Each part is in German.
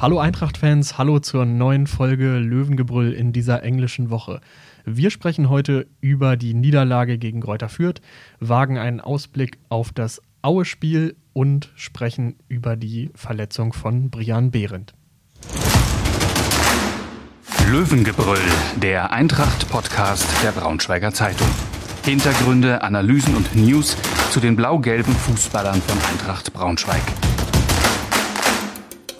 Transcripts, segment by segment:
Hallo Eintracht-Fans, hallo zur neuen Folge Löwengebrüll in dieser englischen Woche. Wir sprechen heute über die Niederlage gegen Greuther Fürth, wagen einen Ausblick auf das Aue-Spiel und sprechen über die Verletzung von Brian Behrendt. Löwengebrüll, der Eintracht-Podcast der Braunschweiger Zeitung. Hintergründe, Analysen und News zu den blau-gelben Fußballern von Eintracht Braunschweig.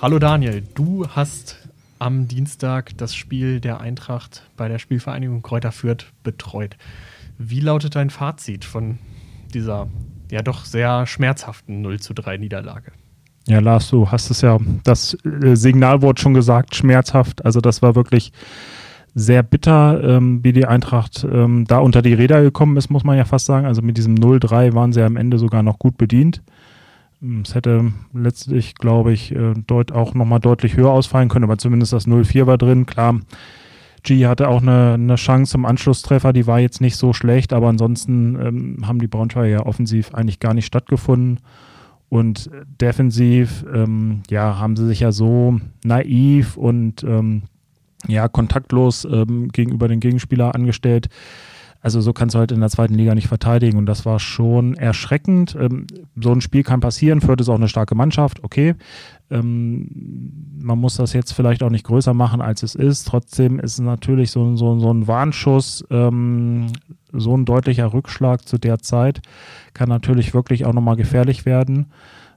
Hallo Daniel, du hast am Dienstag das Spiel der Eintracht bei der Spielvereinigung Kräuter Fürth betreut. Wie lautet dein Fazit von dieser ja doch sehr schmerzhaften 0 zu 3 Niederlage? Ja, Lars, du hast es ja das äh, Signalwort schon gesagt, schmerzhaft. Also das war wirklich sehr bitter, ähm, wie die Eintracht ähm, da unter die Räder gekommen ist, muss man ja fast sagen. Also mit diesem 0-3 waren sie am Ende sogar noch gut bedient. Es hätte letztlich, glaube ich, äh, deut auch nochmal deutlich höher ausfallen können, aber zumindest das 0-4 war drin. Klar, G hatte auch eine, eine Chance zum Anschlusstreffer, die war jetzt nicht so schlecht, aber ansonsten ähm, haben die Braunschweiger ja offensiv eigentlich gar nicht stattgefunden. Und defensiv, ähm, ja, haben sie sich ja so naiv und ähm, ja, kontaktlos ähm, gegenüber den Gegenspieler angestellt, also so kannst du halt in der zweiten Liga nicht verteidigen und das war schon erschreckend. Ähm, so ein Spiel kann passieren, Fürth ist auch eine starke Mannschaft, okay. Ähm, man muss das jetzt vielleicht auch nicht größer machen, als es ist. Trotzdem ist es natürlich so, so, so ein Warnschuss, ähm, so ein deutlicher Rückschlag zu der Zeit kann natürlich wirklich auch nochmal gefährlich werden.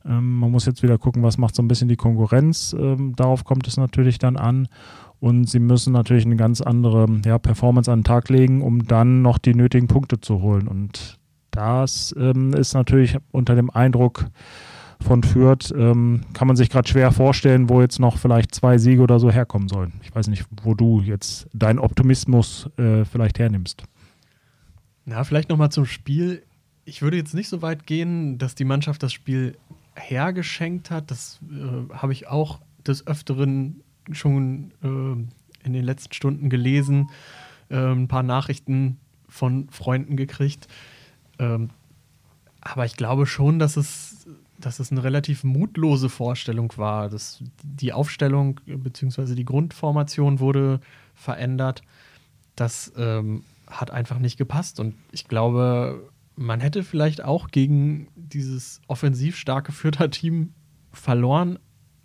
Ähm, man muss jetzt wieder gucken, was macht so ein bisschen die Konkurrenz. Ähm, darauf kommt es natürlich dann an. Und sie müssen natürlich eine ganz andere ja, Performance an den Tag legen, um dann noch die nötigen Punkte zu holen. Und das ähm, ist natürlich unter dem Eindruck von Fürth, ähm, kann man sich gerade schwer vorstellen, wo jetzt noch vielleicht zwei Siege oder so herkommen sollen. Ich weiß nicht, wo du jetzt deinen Optimismus äh, vielleicht hernimmst. Na, vielleicht nochmal zum Spiel. Ich würde jetzt nicht so weit gehen, dass die Mannschaft das Spiel hergeschenkt hat. Das äh, habe ich auch des Öfteren schon äh, in den letzten Stunden gelesen, äh, ein paar Nachrichten von Freunden gekriegt. Ähm, aber ich glaube schon, dass es, dass es eine relativ mutlose Vorstellung war. Dass die Aufstellung bzw. die Grundformation wurde verändert. Das ähm, hat einfach nicht gepasst. Und ich glaube, man hätte vielleicht auch gegen dieses offensiv starke Fürther Team verloren,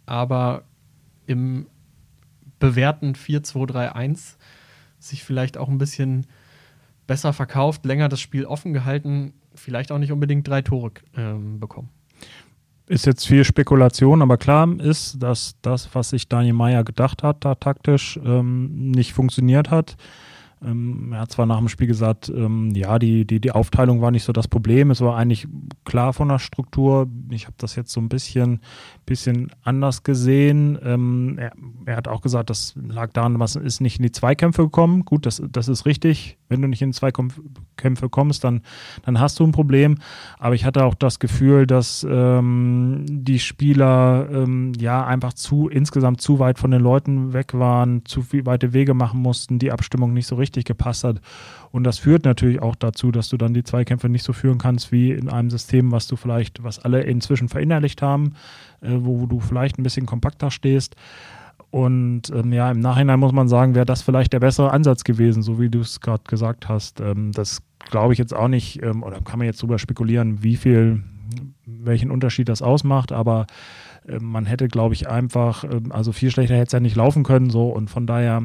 aber im bewährten 4-2-3-1 sich vielleicht auch ein bisschen besser verkauft, länger das Spiel offen gehalten, vielleicht auch nicht unbedingt drei Tore ähm, bekommen. Ist jetzt viel Spekulation, aber klar ist, dass das, was sich Daniel Meyer gedacht hat, da taktisch ähm, nicht funktioniert hat. Ähm, er hat zwar nach dem Spiel gesagt, ähm, ja, die, die, die Aufteilung war nicht so das Problem. Es war eigentlich klar von der Struktur. Ich habe das jetzt so ein bisschen, bisschen anders gesehen. Ähm, er, er, hat auch gesagt, das lag daran, was ist nicht in die Zweikämpfe gekommen. Gut, das, das ist richtig. Wenn du nicht in Zweikämpfe kommst, dann, dann hast du ein Problem. Aber ich hatte auch das Gefühl, dass ähm, die Spieler ähm, ja einfach zu insgesamt zu weit von den Leuten weg waren, zu viel weite Wege machen mussten, die Abstimmung nicht so richtig gepasst hat. Und das führt natürlich auch dazu, dass du dann die Zweikämpfe nicht so führen kannst wie in einem System, was du vielleicht, was alle inzwischen verinnerlicht haben, äh, wo du vielleicht ein bisschen kompakter stehst. Und ähm, ja, im Nachhinein muss man sagen, wäre das vielleicht der bessere Ansatz gewesen, so wie du es gerade gesagt hast. Ähm, das glaube ich jetzt auch nicht, ähm, oder kann man jetzt drüber spekulieren, wie viel, welchen Unterschied das ausmacht, aber ähm, man hätte, glaube ich, einfach, ähm, also viel schlechter hätte es ja nicht laufen können, so und von daher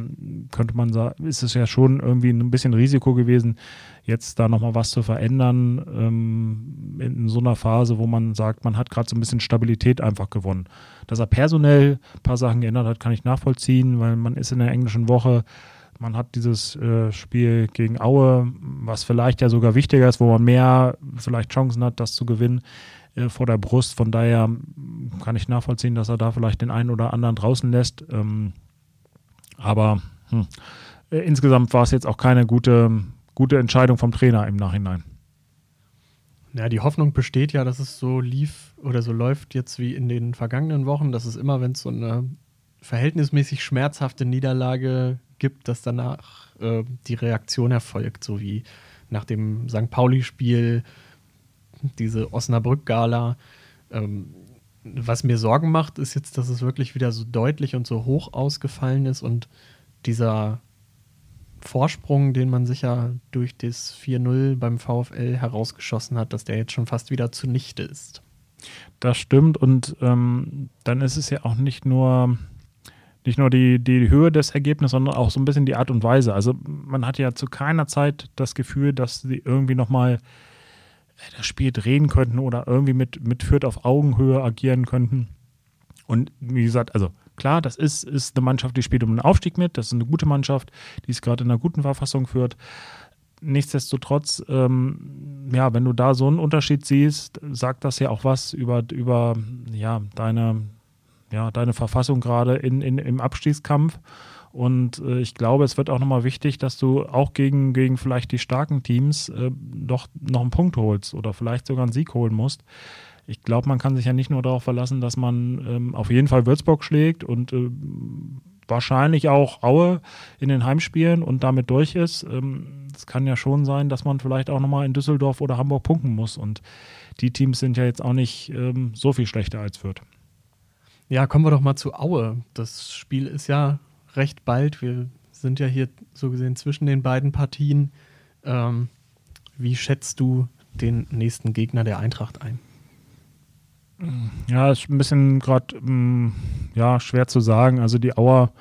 könnte man sagen, ist es ja schon irgendwie ein bisschen Risiko gewesen, jetzt da nochmal was zu verändern ähm, in so einer Phase, wo man sagt, man hat gerade so ein bisschen Stabilität einfach gewonnen. Dass er personell ein paar Sachen geändert hat, kann ich nachvollziehen, weil man ist in der englischen Woche man hat dieses äh, Spiel gegen Aue, was vielleicht ja sogar wichtiger ist, wo man mehr vielleicht Chancen hat, das zu gewinnen äh, vor der Brust. Von daher kann ich nachvollziehen, dass er da vielleicht den einen oder anderen draußen lässt. Ähm, aber hm, äh, insgesamt war es jetzt auch keine gute, gute Entscheidung vom Trainer im Nachhinein. Ja, die Hoffnung besteht ja, dass es so lief oder so läuft jetzt wie in den vergangenen Wochen, dass es immer, wenn es so eine verhältnismäßig schmerzhafte Niederlage gibt, dass danach äh, die Reaktion erfolgt, so wie nach dem St. Pauli-Spiel, diese Osnabrück-Gala. Ähm, was mir Sorgen macht, ist jetzt, dass es wirklich wieder so deutlich und so hoch ausgefallen ist und dieser Vorsprung, den man sich ja durch das 4-0 beim VfL herausgeschossen hat, dass der jetzt schon fast wieder zunichte ist. Das stimmt und ähm, dann ist es ja auch nicht nur nicht nur die, die Höhe des Ergebnisses, sondern auch so ein bisschen die Art und Weise. Also man hat ja zu keiner Zeit das Gefühl, dass sie irgendwie nochmal äh, das Spiel drehen könnten oder irgendwie mit, mit Fürth auf Augenhöhe agieren könnten. Und wie gesagt, also klar, das ist, ist eine Mannschaft, die spielt um den Aufstieg mit. Das ist eine gute Mannschaft, die es gerade in einer guten Verfassung führt. Nichtsdestotrotz, ähm, ja, wenn du da so einen Unterschied siehst, sagt das ja auch was über, über ja, deine, ja, deine Verfassung gerade in, in, im Abstiegskampf. Und äh, ich glaube, es wird auch nochmal wichtig, dass du auch gegen, gegen vielleicht die starken Teams äh, doch noch einen Punkt holst oder vielleicht sogar einen Sieg holen musst ich glaube, man kann sich ja nicht nur darauf verlassen, dass man ähm, auf jeden Fall Würzburg schlägt und äh, wahrscheinlich auch Aue in den Heimspielen und damit durch ist. Ähm, es kann ja schon sein, dass man vielleicht auch nochmal in Düsseldorf oder Hamburg punkten muss. Und die Teams sind ja jetzt auch nicht ähm, so viel schlechter als Fürth. Ja, kommen wir doch mal zu Aue. Das Spiel ist ja recht bald. Wir sind ja hier so gesehen zwischen den beiden Partien. Ähm, wie schätzt du den nächsten Gegner der Eintracht ein? Ja, ist ein bisschen gerade mm, ja, schwer zu sagen. Also die Auer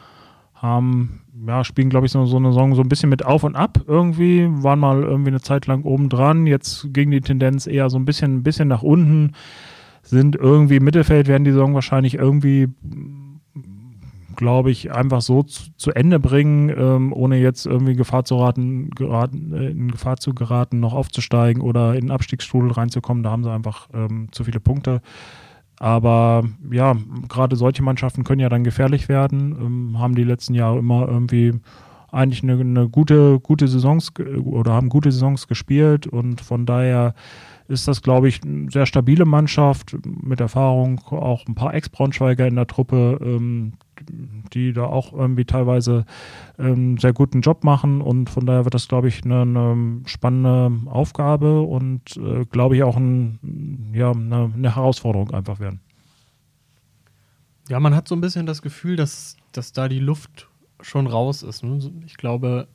haben, ja, spielen, glaube ich, so, so eine Saison so ein bisschen mit auf und ab irgendwie, waren mal irgendwie eine Zeit lang oben dran, jetzt ging die Tendenz eher so ein bisschen, ein bisschen nach unten, sind irgendwie im Mittelfeld, werden die Saison wahrscheinlich irgendwie glaube ich, einfach so zu, zu Ende bringen, ähm, ohne jetzt irgendwie Gefahr zu raten, geraten, äh, in Gefahr zu geraten, noch aufzusteigen oder in den Abstiegsstrudel reinzukommen. Da haben sie einfach ähm, zu viele Punkte. Aber ja, gerade solche Mannschaften können ja dann gefährlich werden, ähm, haben die letzten Jahre immer irgendwie eigentlich eine, eine, gute, gute Saisons oder haben gute Saisons gespielt und von daher ist das, glaube ich, eine sehr stabile Mannschaft mit Erfahrung, auch ein paar Ex-Braunschweiger in der Truppe, ähm, die da auch irgendwie teilweise ähm, sehr guten Job machen und von daher wird das, glaube ich, eine, eine spannende Aufgabe und äh, glaube ich auch ein, ja, eine, eine, Herausforderung einfach werden. Ja, man hat so ein bisschen das Gefühl, dass, dass da die Luft schon raus ist. Ne? Ich glaube,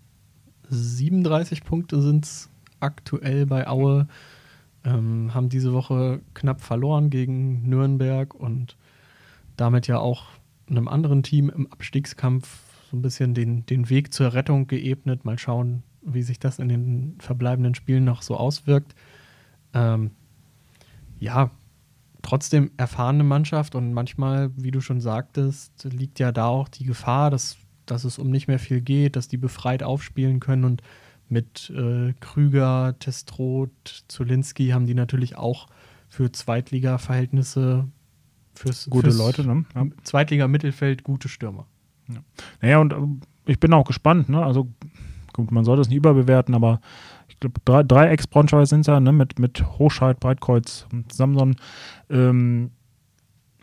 37 Punkte sind es aktuell bei Aue. Ähm, haben diese Woche knapp verloren gegen Nürnberg und damit ja auch einem anderen Team im Abstiegskampf so ein bisschen den, den Weg zur Rettung geebnet. Mal schauen, wie sich das in den verbleibenden Spielen noch so auswirkt. Ähm, ja, trotzdem erfahrene Mannschaft und manchmal, wie du schon sagtest, liegt ja da auch die Gefahr, dass, dass es um nicht mehr viel geht, dass die befreit aufspielen können und mit äh, Krüger, Testroth, Zulinski haben die natürlich auch für Zweitliga-Verhältnisse fürs, gute fürs Leute, ne? Ja. Zweitliga-Mittelfeld gute Stürmer. Ja. Naja, und äh, ich bin auch gespannt, ne? Also gut, man soll das nicht überbewerten, aber ich glaube, drei, drei Ex-Braunschweiger sind es ja, ne? Mit, mit Hochscheid, Breitkreuz und Samson. Ähm,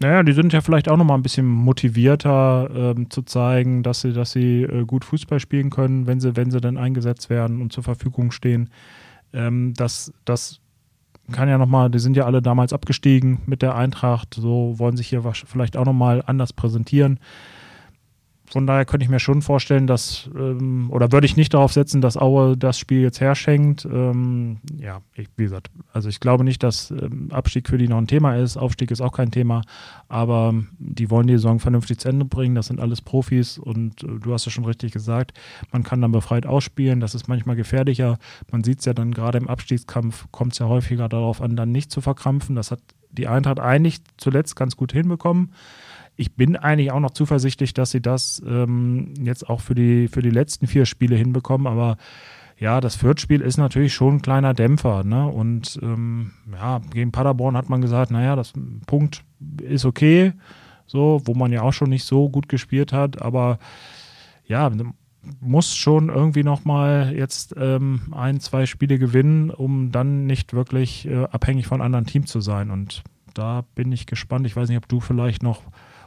naja, die sind ja vielleicht auch nochmal ein bisschen motivierter ähm, zu zeigen, dass sie, dass sie äh, gut Fußball spielen können, wenn sie, wenn sie dann eingesetzt werden und zur Verfügung stehen. Ähm, das, das kann ja nochmal, die sind ja alle damals abgestiegen mit der Eintracht, so wollen sich hier vielleicht auch nochmal anders präsentieren. Von daher könnte ich mir schon vorstellen, dass, ähm, oder würde ich nicht darauf setzen, dass Aue das Spiel jetzt herschenkt. Ähm, ja, ich, wie gesagt, also ich glaube nicht, dass ähm, Abstieg für die noch ein Thema ist. Aufstieg ist auch kein Thema, aber ähm, die wollen die Saison vernünftig zu Ende bringen. Das sind alles Profis und äh, du hast ja schon richtig gesagt, man kann dann befreit ausspielen. Das ist manchmal gefährlicher. Man sieht es ja dann gerade im Abstiegskampf, kommt es ja häufiger darauf an, dann nicht zu verkrampfen. Das hat die Eintracht eigentlich zuletzt ganz gut hinbekommen ich bin eigentlich auch noch zuversichtlich, dass sie das ähm, jetzt auch für die, für die letzten vier Spiele hinbekommen. Aber ja, das Fürth-Spiel ist natürlich schon ein kleiner Dämpfer. Ne? Und ähm, ja, gegen Paderborn hat man gesagt, naja, das Punkt ist okay, so, wo man ja auch schon nicht so gut gespielt hat. Aber ja, muss schon irgendwie nochmal jetzt ähm, ein, zwei Spiele gewinnen, um dann nicht wirklich äh, abhängig von anderen Teams zu sein. Und da bin ich gespannt. Ich weiß nicht, ob du vielleicht noch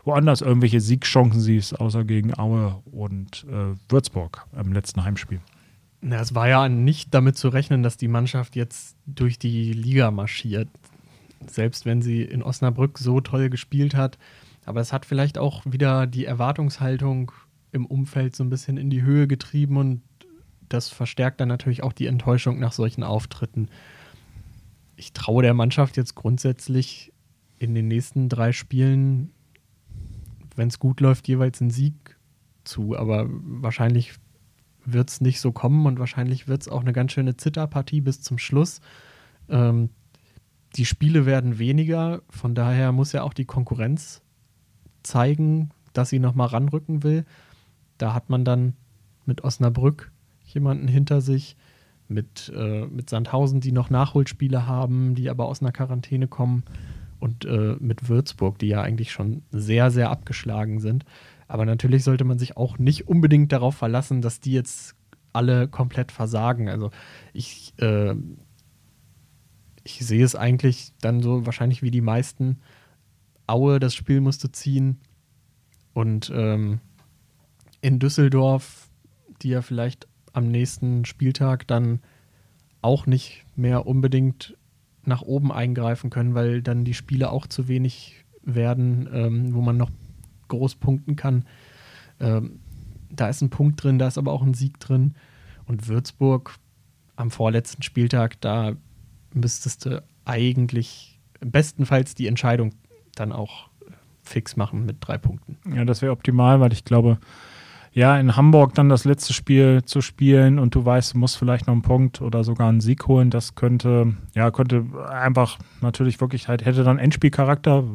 woanders irgendwelche Siegchancen siehst, außer gegen Aue und äh, Würzburg im letzten Heimspiel. Na, es war ja nicht damit zu rechnen, dass die Mannschaft jetzt durch die Liga marschiert. selbst wenn sie in Osnabrück so toll gespielt hat. Aber es hat vielleicht auch wieder die Erwartungshaltung im Umfeld so ein bisschen in die Höhe getrieben und das verstärkt dann natürlich auch die Enttäuschung nach solchen Auftritten. Ich traue der Mannschaft jetzt grundsätzlich in den nächsten drei Spielen, wenn es gut läuft, jeweils einen Sieg zu. Aber wahrscheinlich wird es nicht so kommen und wahrscheinlich wird es auch eine ganz schöne Zitterpartie bis zum Schluss. Ähm, die Spiele werden weniger, von daher muss ja auch die Konkurrenz zeigen, dass sie nochmal ranrücken will. Da hat man dann mit Osnabrück jemanden hinter sich, mit, äh, mit Sandhausen, die noch Nachholspiele haben, die aber aus einer Quarantäne kommen und äh, mit Würzburg, die ja eigentlich schon sehr, sehr abgeschlagen sind. Aber natürlich sollte man sich auch nicht unbedingt darauf verlassen, dass die jetzt alle komplett versagen. Also ich, äh, ich sehe es eigentlich dann so wahrscheinlich wie die meisten. Aue, das Spiel musste ziehen. Und ähm, in Düsseldorf, die ja vielleicht am nächsten Spieltag dann auch nicht mehr unbedingt nach oben eingreifen können, weil dann die Spiele auch zu wenig werden, ähm, wo man noch groß punkten kann. Ähm, da ist ein Punkt drin, da ist aber auch ein Sieg drin. Und Würzburg am vorletzten Spieltag, da müsstest du eigentlich bestenfalls die Entscheidung dann auch fix machen mit drei Punkten. Ja, das wäre optimal, weil ich glaube, ja, in Hamburg dann das letzte Spiel zu spielen und du weißt, du musst vielleicht noch einen Punkt oder sogar einen Sieg holen, das könnte, ja, könnte einfach natürlich wirklich halt, hätte dann Endspielcharakter,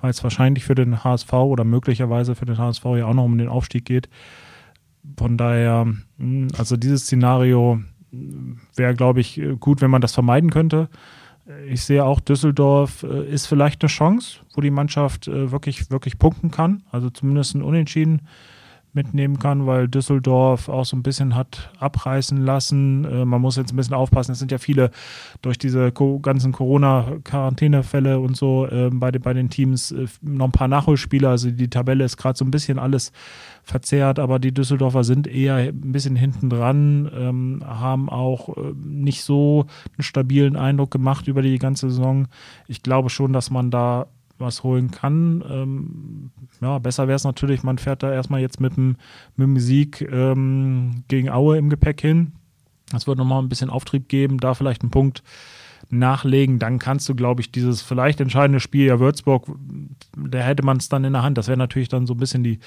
weil es wahrscheinlich für den HSV oder möglicherweise für den HSV ja auch noch um den Aufstieg geht. Von daher, hm, also dieses Szenario wäre, glaube ich, gut, wenn man das vermeiden könnte. Ich sehe auch, Düsseldorf äh, ist vielleicht eine Chance, wo die Mannschaft äh, wirklich, wirklich punkten kann. Also zumindest ein Unentschieden mitnehmen kann, weil Düsseldorf auch so ein bisschen hat abreißen lassen. Äh, man muss jetzt ein bisschen aufpassen. Es sind ja viele durch diese ganzen Corona-Quarantänefälle und so äh, bei, den, bei den Teams äh, noch ein paar Nachholspieler. Also die Tabelle ist gerade so ein bisschen alles verzerrt, aber die Düsseldorfer sind eher ein bisschen hinten dran, ähm, haben auch äh, nicht so einen stabilen Eindruck gemacht über die ganze Saison. Ich glaube schon, dass man da was holen kann. Ähm, ja, besser wäre es natürlich, man fährt da erstmal jetzt mit dem, mit dem Sieg ähm, gegen Aue im Gepäck hin. Das wird nochmal ein bisschen Auftrieb geben, da vielleicht einen Punkt nachlegen. Dann kannst du, glaube ich, dieses vielleicht entscheidende Spiel, ja, Würzburg, da hätte man es dann in der Hand. Das wäre natürlich dann so ein bisschen die,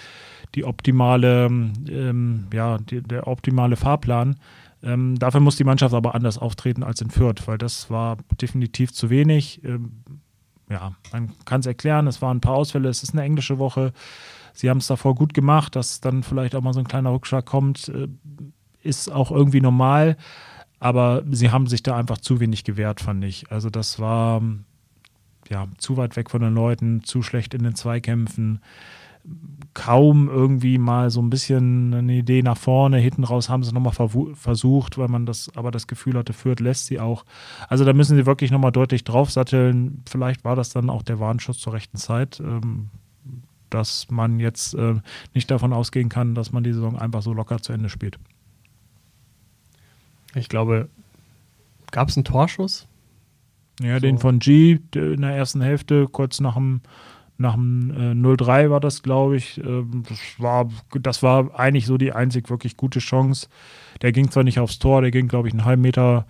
die optimale, ähm, ja, die, der optimale Fahrplan. Ähm, dafür muss die Mannschaft aber anders auftreten als in Fürth, weil das war definitiv zu wenig. Ähm, ja, man kann es erklären, es waren ein paar Ausfälle, es ist eine englische Woche. Sie haben es davor gut gemacht, dass dann vielleicht auch mal so ein kleiner Rückschlag kommt, äh, ist auch irgendwie normal. Aber sie haben sich da einfach zu wenig gewehrt, fand ich. Also das war ja zu weit weg von den Leuten, zu schlecht in den Zweikämpfen kaum irgendwie mal so ein bisschen eine Idee nach vorne. Hinten raus haben sie es nochmal versucht, weil man das aber das Gefühl hatte, Fürth lässt sie auch. Also da müssen sie wirklich nochmal deutlich draufsatteln. Vielleicht war das dann auch der Warnschuss zur rechten Zeit, ähm, dass man jetzt äh, nicht davon ausgehen kann, dass man die Saison einfach so locker zu Ende spielt. Ich glaube, gab es einen Torschuss? Ja, so. den von G in der ersten Hälfte, kurz nach dem nach dem äh, 0-3 war das, glaube ich. Ähm, das, war, das war eigentlich so die einzig wirklich gute Chance. Der ging zwar nicht aufs Tor, der ging, glaube ich, einen halben Meter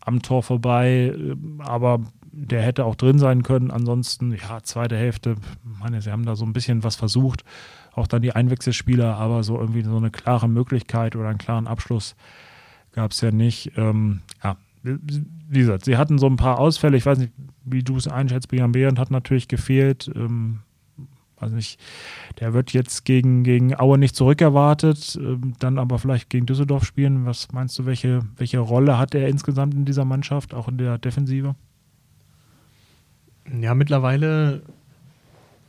am Tor vorbei, äh, aber der hätte auch drin sein können. Ansonsten, ja, zweite Hälfte, meine, sie haben da so ein bisschen was versucht. Auch dann die Einwechselspieler, aber so irgendwie so eine klare Möglichkeit oder einen klaren Abschluss gab es ja nicht. Ähm, ja, wie gesagt, sie hatten so ein paar Ausfälle. Ich weiß nicht, wie du es einschätzt, Brian Behrendt hat natürlich gefehlt. Ähm, also nicht, der wird jetzt gegen, gegen Aue nicht zurückerwartet, ähm, dann aber vielleicht gegen Düsseldorf spielen. Was meinst du, welche, welche Rolle hat er insgesamt in dieser Mannschaft, auch in der Defensive? Ja, mittlerweile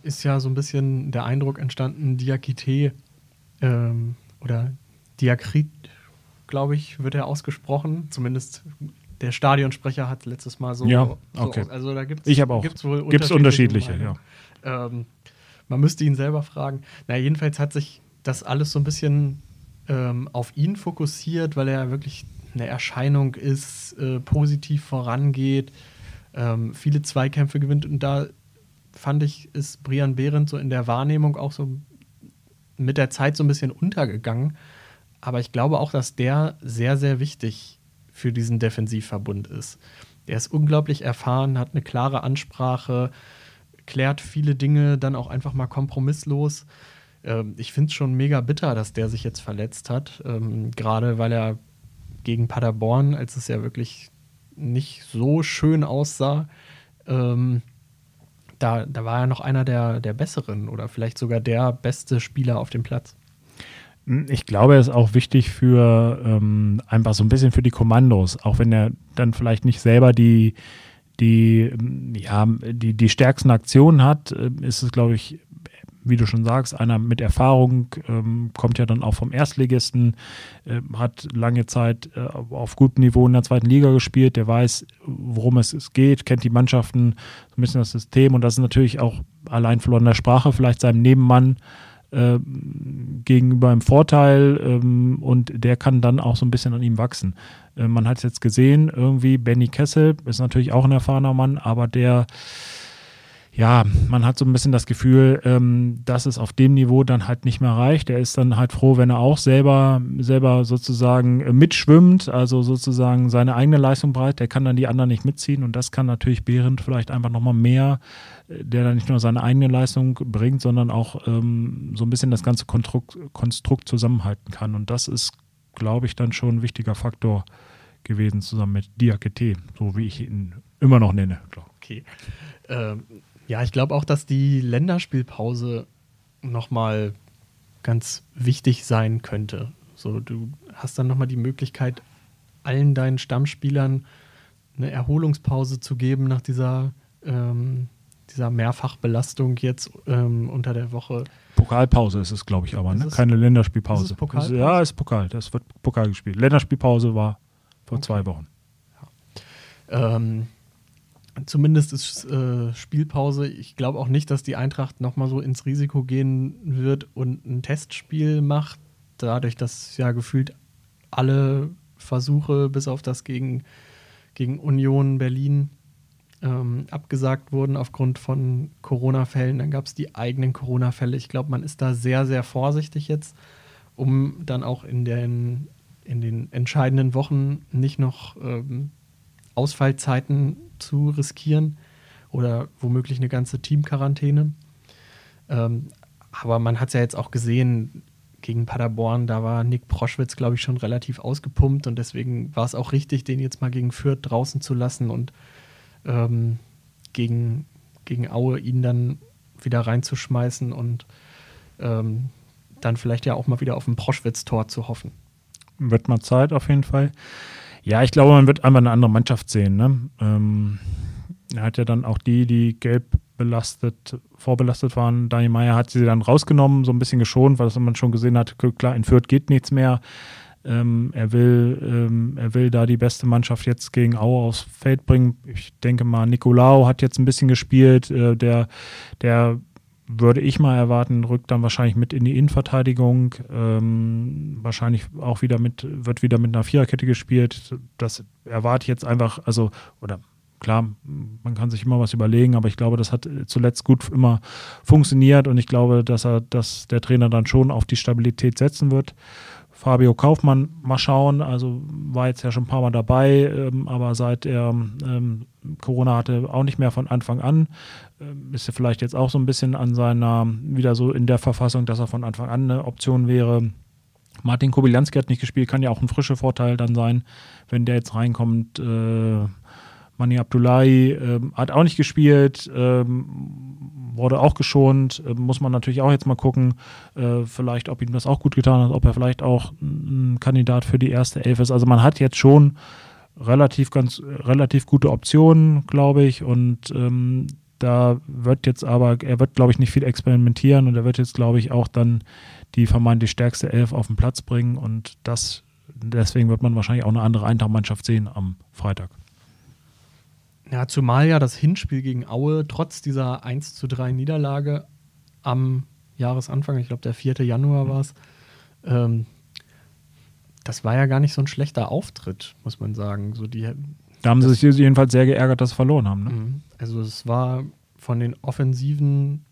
ist ja so ein bisschen der Eindruck entstanden, Diakite ähm, oder Diakrit, glaube ich, wird er ausgesprochen. Zumindest der Stadionsprecher hat letztes Mal so. Ja, okay. So, also da gibt's, ich habe auch. Gibt's wohl unterschiedliche, unterschiedliche ja. Ähm, man müsste ihn selber fragen. Na, jedenfalls hat sich das alles so ein bisschen ähm, auf ihn fokussiert, weil er wirklich eine Erscheinung ist, äh, positiv vorangeht. ähm, viele Zweikämpfe gewinnt. Und da fand ich, ist Brian Behrendt so in der Wahrnehmung auch so mit der Zeit so ein bisschen untergegangen. Aber ich glaube auch, dass der sehr, sehr wichtig für diesen Defensivverbund ist. Der ist unglaublich erfahren, hat eine klare Ansprache, klärt viele Dinge dann auch einfach mal kompromisslos. Ähm, ich finde es schon mega bitter, dass der sich jetzt verletzt hat. Ähm, Gerade weil er gegen Paderborn, als es ja wirklich nicht so schön aussah, ähm, da, da war er noch einer der, der besseren oder vielleicht sogar der beste Spieler auf dem Platz. Ich glaube, er ist auch wichtig für ähm, einfach so ein bisschen für die Kommandos, auch wenn er dann vielleicht nicht selber die, die, ja, die, die stärksten Aktionen hat, äh, ist es, glaube ich, wie du schon sagst, einer mit Erfahrung, ähm, kommt ja dann auch vom Erstligisten, äh, hat lange Zeit äh, auf gutem Niveau in der zweiten Liga gespielt, der weiß, worum es, es geht, kennt die Mannschaften, so ein bisschen das System und das ist natürlich auch allein verloren der Sprache, vielleicht seinem Nebenmann äh, gegenüber im Vorteil ähm, und der kann dann auch so ein bisschen an ihm wachsen. Äh, man hat es jetzt gesehen, irgendwie Benny Kessel ist natürlich auch ein erfahrener Mann, aber der ja, man hat so ein bisschen das Gefühl, ähm, dass es auf dem Niveau dann halt nicht mehr reicht. Er ist dann halt froh, wenn er auch selber, selber sozusagen äh, mitschwimmt, also sozusagen seine eigene Leistung breit. Der kann dann die anderen nicht mitziehen und das kann natürlich Behrendt vielleicht einfach nochmal mehr, der dann nicht nur seine eigene Leistung bringt, sondern auch ähm, so ein bisschen das ganze Konstrukt, Konstrukt zusammenhalten kann. Und das ist, glaube ich, dann schon ein wichtiger Faktor gewesen, zusammen mit Diakete, so wie ich ihn immer noch nenne. Okay. Ähm, ja, ich glaube auch, dass die Länderspielpause nochmal ganz wichtig sein könnte. So, du hast dann nochmal die Möglichkeit, allen deinen Stammspielern eine Erholungspause zu geben nach dieser, ähm, dieser Mehrfachbelastung jetzt ähm, unter der Woche. Pokalpause ist es, glaube ich, aber, ne? keine Länderspielpause. Ist es Pokalpause? Ja, ist Pokal. Das wird Pokal gespielt. Länderspielpause war vor okay. zwei Wochen. Ja. Ähm, Zumindest ist äh, Spielpause. Ich glaube auch nicht, dass die Eintracht nochmal so ins Risiko gehen wird und ein Testspiel macht, dadurch, dass ja gefühlt alle Versuche bis auf das gegen, gegen Union Berlin ähm, abgesagt wurden aufgrund von Corona-Fällen. Dann gab es die eigenen Corona-Fälle. Ich glaube, man ist da sehr, sehr vorsichtig jetzt, um dann auch in den, in den entscheidenden Wochen nicht noch ähm, Ausfallzeiten zu riskieren oder womöglich eine ganze Teamquarantäne. Ähm, aber man hat es ja jetzt auch gesehen gegen Paderborn, da war Nick Proschwitz, glaube ich, schon relativ ausgepumpt und deswegen war es auch richtig, den jetzt mal gegen Fürth draußen zu lassen und ähm, gegen, gegen Aue ihn dann wieder reinzuschmeißen und ähm, dann vielleicht ja auch mal wieder auf ein Proschwitz-Tor zu hoffen. Wird mal Zeit auf jeden Fall. Ja, ich glaube, man wird einfach eine andere Mannschaft sehen. Ne? Ähm, er hat ja dann auch die, die gelb belastet, vorbelastet waren. Daniel Meyer hat sie dann rausgenommen, so ein bisschen geschont, weil man schon gesehen hat, klar, in Fürth geht nichts mehr. Ähm, er, will, ähm, er will da die beste Mannschaft jetzt gegen Aue aufs Feld bringen. Ich denke mal, Nicolao hat jetzt ein bisschen gespielt. Äh, der, der würde ich mal erwarten, rückt dann wahrscheinlich mit in die Innenverteidigung. Ähm, wahrscheinlich auch wieder mit, wird wieder mit einer Viererkette gespielt. Das erwarte ich jetzt einfach, also, oder klar, man kann sich immer was überlegen, aber ich glaube, das hat zuletzt gut immer funktioniert und ich glaube, dass er, dass der Trainer dann schon auf die Stabilität setzen wird. Fabio Kaufmann, mal schauen, also war jetzt ja schon ein paar Mal dabei, ähm, aber seit er ähm, Corona hatte, auch nicht mehr von Anfang an. Ähm, ist er vielleicht jetzt auch so ein bisschen an seiner, wieder so in der Verfassung, dass er von Anfang an eine Option wäre. Martin Kobylanski hat nicht gespielt, kann ja auch ein frischer Vorteil dann sein, wenn der jetzt reinkommt. Äh, Mani Abdullahi äh, hat auch nicht gespielt. Ähm, wurde auch geschont. Äh, muss man natürlich auch jetzt mal gucken, äh, vielleicht, ob ihm das auch gut getan hat, ob er vielleicht auch ein Kandidat für die erste Elf ist. Also man hat jetzt schon relativ ganz relativ gute Optionen, glaube ich. Und ähm, da wird jetzt aber, er wird, glaube ich, nicht viel experimentieren und er wird jetzt, glaube ich, auch dann die vermeintlich stärkste Elf auf den Platz bringen. Und das, deswegen wird man wahrscheinlich auch eine andere Eintauchmannschaft sehen am Freitag. Ja, zumal ja das Hinspiel gegen Aue trotz dieser 1 zu 3 Niederlage am Jahresanfang, ich glaube der 4. Januar war es, ähm, das war ja gar nicht so ein schlechter Auftritt, muss man sagen. So die Da haben sie sich jedenfalls sehr geärgert, dass sie verloren haben. Ne? Mhm. Also es war von den offensiven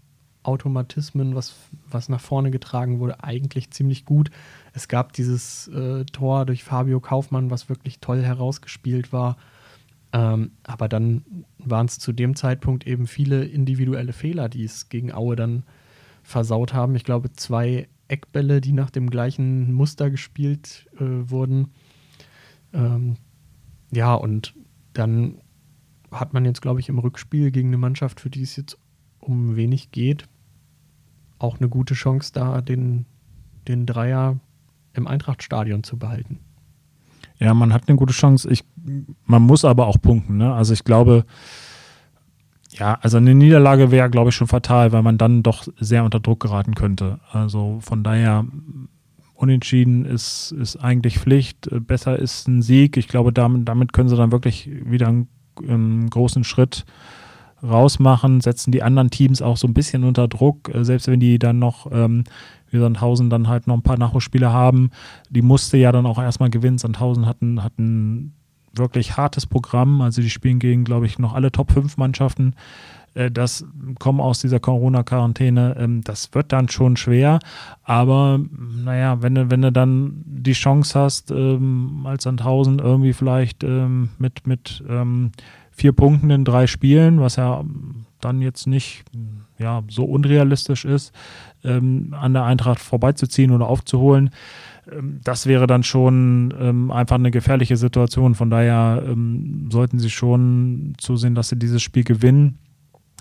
Automatismen, was, was nach vorne getragen wurde, eigentlich ziemlich gut. Es gab dieses äh, Tor durch Fabio Kaufmann, was wirklich toll herausgespielt war. Ähm, aber dann waren es zu dem Zeitpunkt eben viele individuelle Fehler, die es gegen Aue dann versaut haben. Ich glaube, zwei Eckbälle, die nach dem gleichen Muster gespielt äh, wurden. Ähm, ja, und dann hat man jetzt, glaube ich, im Rückspiel gegen eine Mannschaft, für die es jetzt um wenig geht, auch eine gute Chance da, den, den Dreier im Eintrachtstadion zu behalten. Ja, man hat eine gute Chance. Ich, man muss aber auch punkten. Ne? Also ich glaube, ja, also eine Niederlage wäre, glaube ich, schon fatal, weil man dann doch sehr unter Druck geraten könnte. Also von daher, unentschieden ist, ist eigentlich Pflicht. Besser ist ein Sieg. Ich glaube, damit, damit können sie dann wirklich wieder einen, einen großen Schritt rausmachen, setzen die anderen Teams auch so ein bisschen unter Druck, äh, selbst wenn die dann noch ähm, wie Sandhausen dann halt noch ein paar Nachholspiele haben. Die musste ja dann auch erstmal gewinnen. Sandhausen hatten, hatten wirklich hartes Programm. Also die spielen gegen, glaube ich, noch alle Top 5 Mannschaften. Äh, das kommen aus dieser Corona-Quarantäne. Ähm, das wird dann schon schwer. Aber naja, wenn du, wenn du dann die Chance hast, ähm, als Sandhausen irgendwie vielleicht ähm, mit, mit vier Punkten in drei Spielen, was ja dann jetzt nicht ja, so unrealistisch ist, an der Eintracht vorbeizuziehen oder aufzuholen, ähm, das wäre dann schon ähm, einfach eine gefährliche Situation. Von daher ähm, sollten sie schon zusehen, dass sie dieses Spiel gewinnen.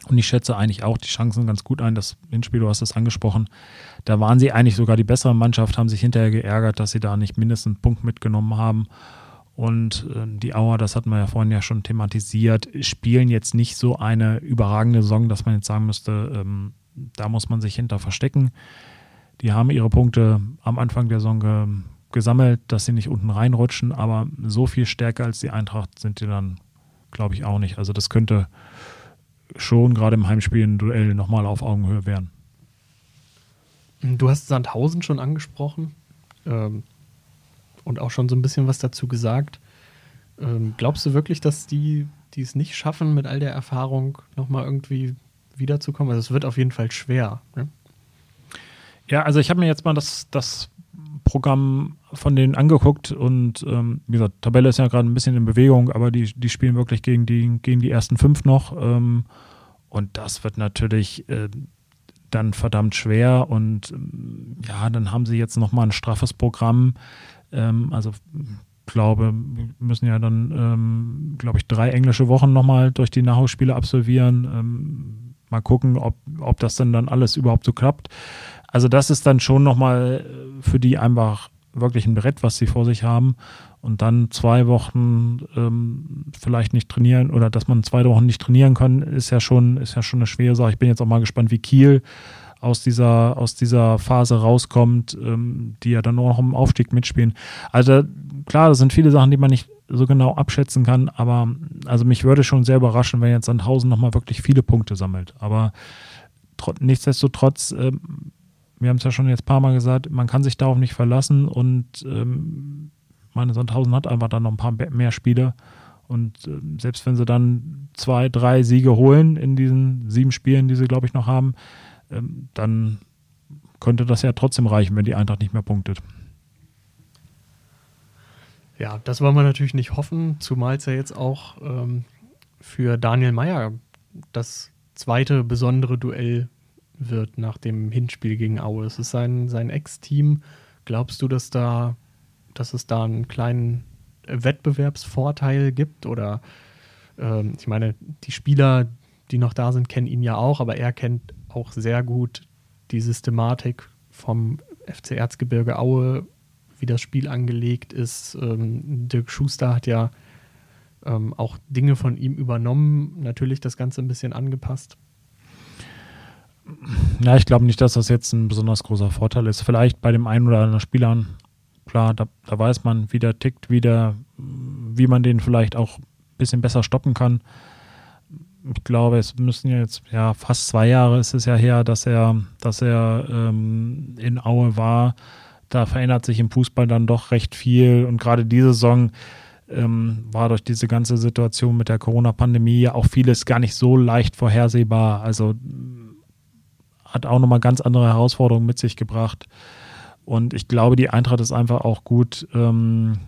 Und ich schätze eigentlich auch die Chancen ganz gut ein. Das Hinspiel, du hast es angesprochen, da waren sie eigentlich sogar die bessere Mannschaft, haben sich hinterher geärgert, dass sie da nicht mindestens einen Punkt mitgenommen haben. Und äh, die Auer, das hatten wir ja vorhin ja schon thematisiert, spielen jetzt nicht so eine überragende Saison, dass man jetzt sagen müsste, ähm, da muss man sich hinter verstecken. Die haben ihre Punkte am Anfang der Saison ge gesammelt, dass sie nicht unten reinrutschen, aber so viel stärker als die Eintracht sind die dann, glaube ich, auch nicht. Also das könnte schon gerade im Heimspiel ein Duell nochmal auf Augenhöhe werden. Du hast Sandhausen schon angesprochen ähm, und auch schon so ein bisschen was dazu gesagt. Ähm, glaubst du wirklich, dass die, die es nicht schaffen, mit all der Erfahrung nochmal irgendwie wiederzukommen? Also es wird auf jeden Fall schwer. Ne? Ja, also ich habe mir jetzt mal das, das Programm von denen angeguckt und ähm, wie gesagt, Tabelle ist ja gerade ein bisschen in Bewegung, aber die, die spielen wirklich gegen die, gegen die ersten fünf noch. Ähm, und das wird natürlich äh, dann verdammt schwer. Und ähm, ja, dann haben sie jetzt nochmal ein straffes Programm. Ähm, also glaube, wir müssen ja dann, ähm, glaube ich, drei englische Wochen nochmal durch die Nachholspiele absolvieren. Mal gucken, ob, ob das dann, dann alles überhaupt so klappt. Also das ist dann schon nochmal äh, für die einfach wirklich ein Brett, was sie vor sich haben. Und dann zwei Wochen ähm, vielleicht nicht trainieren oder dass man zwei Wochen nicht trainieren kann, ist ja schon, ist ja schon eine schwere Sache. Ich bin jetzt auch mal gespannt, wie Kiel aus dieser, aus dieser Phase rauskommt, ähm, die ja dann auch noch im Aufstieg mitspielen. Also klar, das sind viele Sachen, die man nicht so genau abschätzen kann, aber also mich würde schon sehr überraschen, wenn jetzt Sandhausen nochmal wirklich viele Punkte sammelt. Aber nichtsdestotrotz ähm, wir haben es ja schon jetzt ein paar Mal gesagt, man kann sich darauf nicht verlassen und ähm, meine Sandhausen hat einfach dann noch ein paar mehr Spiele. Und äh, selbst wenn sie dann zwei, drei Siege holen in diesen sieben Spielen, die sie, glaube ich, noch haben, ähm, dann könnte das ja trotzdem reichen, wenn die Eintracht nicht mehr punktet. Ja, das wollen wir natürlich nicht hoffen, zumal es ja jetzt auch ähm, für Daniel Meyer das zweite besondere Duell wird nach dem Hinspiel gegen Aue. Es ist sein, sein Ex-Team. Glaubst du, dass da, dass es da einen kleinen Wettbewerbsvorteil gibt? Oder ähm, ich meine, die Spieler, die noch da sind, kennen ihn ja auch, aber er kennt auch sehr gut die Systematik vom FC Erzgebirge Aue, wie das Spiel angelegt ist. Ähm, Dirk Schuster hat ja ähm, auch Dinge von ihm übernommen, natürlich das Ganze ein bisschen angepasst. Ja, ich glaube nicht, dass das jetzt ein besonders großer Vorteil ist. Vielleicht bei dem einen oder anderen Spieler, klar, da, da weiß man, wie der tickt, wie, der, wie man den vielleicht auch ein bisschen besser stoppen kann. Ich glaube, es müssen jetzt, ja, fast zwei Jahre ist es ja her, dass er, dass er ähm, in Aue war. Da verändert sich im Fußball dann doch recht viel und gerade diese Saison ähm, war durch diese ganze Situation mit der Corona-Pandemie ja auch vieles gar nicht so leicht vorhersehbar. Also hat auch nochmal ganz andere Herausforderungen mit sich gebracht. Und ich glaube, die Eintracht ist einfach auch gut ähm,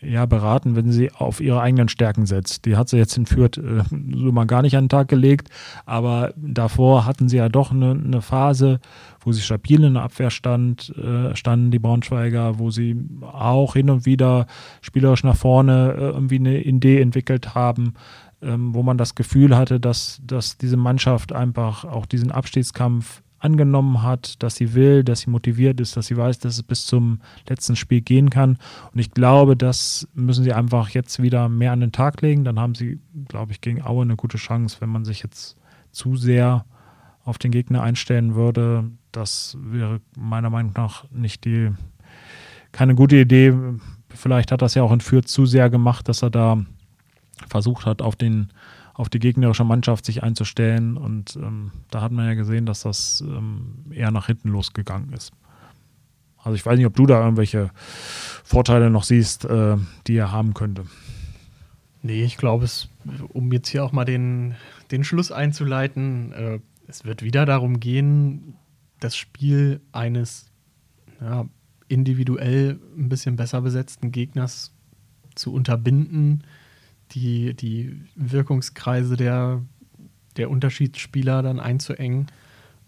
ja, beraten, wenn sie auf ihre eigenen Stärken setzt. Die hat sie jetzt in Fürth äh, so mal gar nicht an den Tag gelegt, aber davor hatten sie ja doch eine, eine Phase, wo sie stabil in der Abwehr stand, äh, standen, die Braunschweiger, wo sie auch hin und wieder spielerisch nach vorne äh, irgendwie eine Idee entwickelt haben, ähm, wo man das Gefühl hatte, dass, dass diese Mannschaft einfach auch diesen Abstiegskampf angenommen hat, dass sie will, dass sie motiviert ist, dass sie weiß, dass es bis zum letzten Spiel gehen kann. Und ich glaube, das müssen sie einfach jetzt wieder mehr an den Tag legen. Dann haben sie, glaube ich, gegen Aue eine gute Chance. Wenn man sich jetzt zu sehr auf den Gegner einstellen würde, das wäre meiner Meinung nach nicht die, keine gute Idee. Vielleicht hat das ja auch in Fürth zu sehr gemacht, dass er da versucht hat, auf den auf die gegnerische Mannschaft sich einzustellen. Und ähm, da hat man ja gesehen, dass das ähm, eher nach hinten losgegangen ist. Also ich weiß nicht, ob du da irgendwelche Vorteile noch siehst, äh, die er haben könnte. Nee, ich glaube, es, um jetzt hier auch mal den, den Schluss einzuleiten, äh, es wird wieder darum gehen, das Spiel eines ja, individuell ein bisschen besser besetzten Gegners zu unterbinden die, die Wirkungskreise der, der Unterschiedsspieler dann einzuengen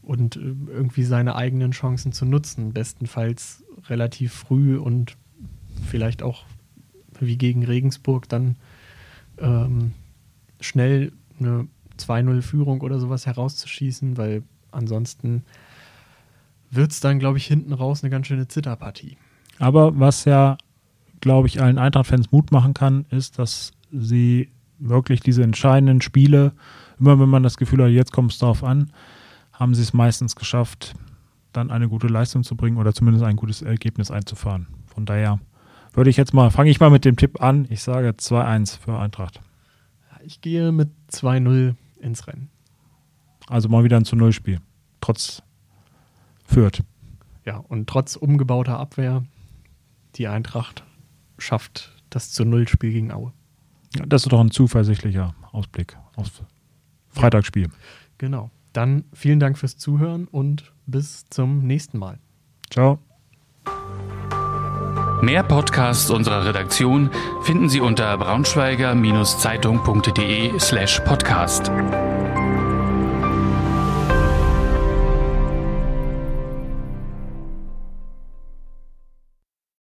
und äh, irgendwie seine eigenen Chancen zu nutzen. Bestenfalls relativ früh und vielleicht auch wie gegen Regensburg dann ähm, schnell eine 2-0-Führung oder sowas herauszuschießen, weil ansonsten wird es dann, glaube ich, hinten raus eine ganz schöne Zitterpartie. Aber was ja, glaube ich, allen Eintracht-Fans Mut machen kann, ist, dass sie wirklich diese entscheidenden Spiele, immer wenn man das Gefühl hat, jetzt kommt es darauf an, haben sie es meistens geschafft, dann eine gute Leistung zu bringen oder zumindest ein gutes Ergebnis einzufahren. Von daher würde ich jetzt mal, fange ich mal mit dem Tipp an. Ich sage 2-1 für Eintracht. Ich gehe mit 2-0 ins Rennen. Also mal wieder ein zu Null-Spiel. Trotz Fürth. Ja, und trotz umgebauter Abwehr, die Eintracht schafft das zu Null-Spiel gegen Aue. Das ist doch ein zuversichtlicher Ausblick aufs Freitagsspiel. Genau. Dann vielen Dank fürs Zuhören und bis zum nächsten Mal. Ciao. Mehr Podcasts unserer Redaktion finden Sie unter braunschweiger-zeitung.de slash podcast.